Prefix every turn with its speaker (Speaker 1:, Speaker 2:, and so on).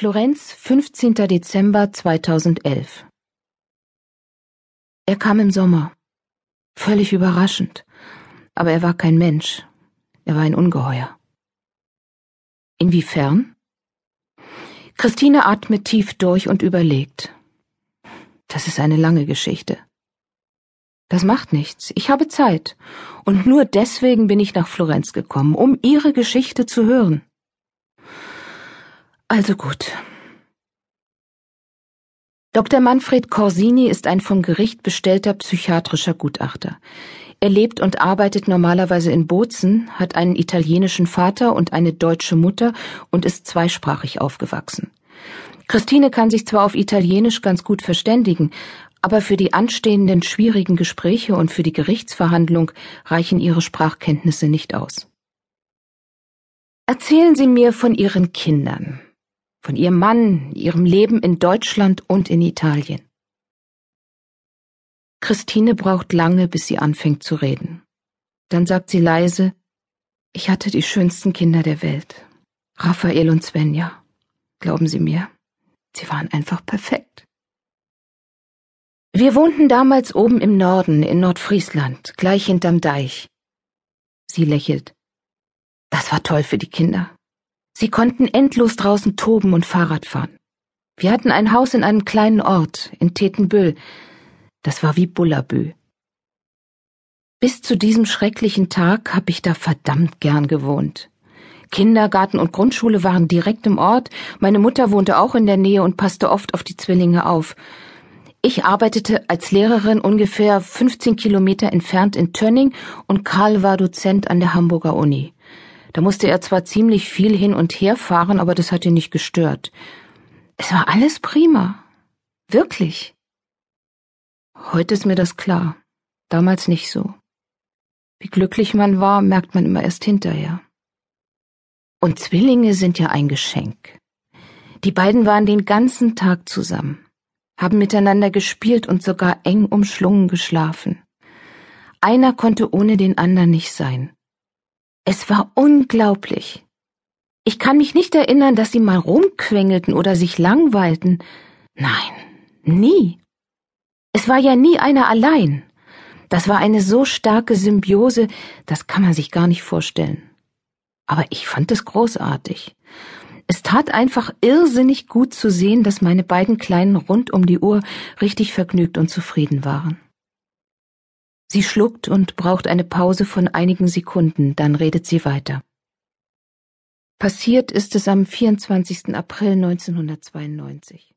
Speaker 1: Florenz, 15. Dezember 2011 Er kam im Sommer. Völlig überraschend. Aber er war kein Mensch. Er war ein Ungeheuer. Inwiefern? Christine atmet tief durch und überlegt. Das ist eine lange Geschichte. Das macht nichts. Ich habe Zeit. Und nur deswegen bin ich nach Florenz gekommen, um Ihre Geschichte zu hören. Also gut. Dr. Manfred Corsini ist ein vom Gericht bestellter psychiatrischer Gutachter. Er lebt und arbeitet normalerweise in Bozen, hat einen italienischen Vater und eine deutsche Mutter und ist zweisprachig aufgewachsen. Christine kann sich zwar auf Italienisch ganz gut verständigen, aber für die anstehenden schwierigen Gespräche und für die Gerichtsverhandlung reichen ihre Sprachkenntnisse nicht aus. Erzählen Sie mir von Ihren Kindern von ihrem Mann, ihrem Leben in Deutschland und in Italien. Christine braucht lange, bis sie anfängt zu reden. Dann sagt sie leise, ich hatte die schönsten Kinder der Welt. Raphael und Svenja. Glauben Sie mir, sie waren einfach perfekt. Wir wohnten damals oben im Norden, in Nordfriesland, gleich hinterm Deich. Sie lächelt. Das war toll für die Kinder. Sie konnten endlos draußen toben und Fahrrad fahren. Wir hatten ein Haus in einem kleinen Ort, in Tetenbüll. Das war wie Bullabü. Bis zu diesem schrecklichen Tag habe ich da verdammt gern gewohnt. Kindergarten und Grundschule waren direkt im Ort, meine Mutter wohnte auch in der Nähe und passte oft auf die Zwillinge auf. Ich arbeitete als Lehrerin ungefähr 15 Kilometer entfernt in Tönning und Karl war Dozent an der Hamburger Uni. Da musste er zwar ziemlich viel hin und her fahren, aber das hat ihn nicht gestört. Es war alles prima. Wirklich. Heute ist mir das klar. Damals nicht so. Wie glücklich man war, merkt man immer erst hinterher. Und Zwillinge sind ja ein Geschenk. Die beiden waren den ganzen Tag zusammen, haben miteinander gespielt und sogar eng umschlungen geschlafen. Einer konnte ohne den anderen nicht sein. Es war unglaublich. Ich kann mich nicht erinnern, dass sie mal rumquengelten oder sich langweilten. Nein, nie. Es war ja nie einer allein. Das war eine so starke Symbiose, das kann man sich gar nicht vorstellen. Aber ich fand es großartig. Es tat einfach irrsinnig gut zu sehen, dass meine beiden Kleinen rund um die Uhr richtig vergnügt und zufrieden waren. Sie schluckt und braucht eine Pause von einigen Sekunden, dann redet sie weiter. Passiert ist es am 24. April 1992.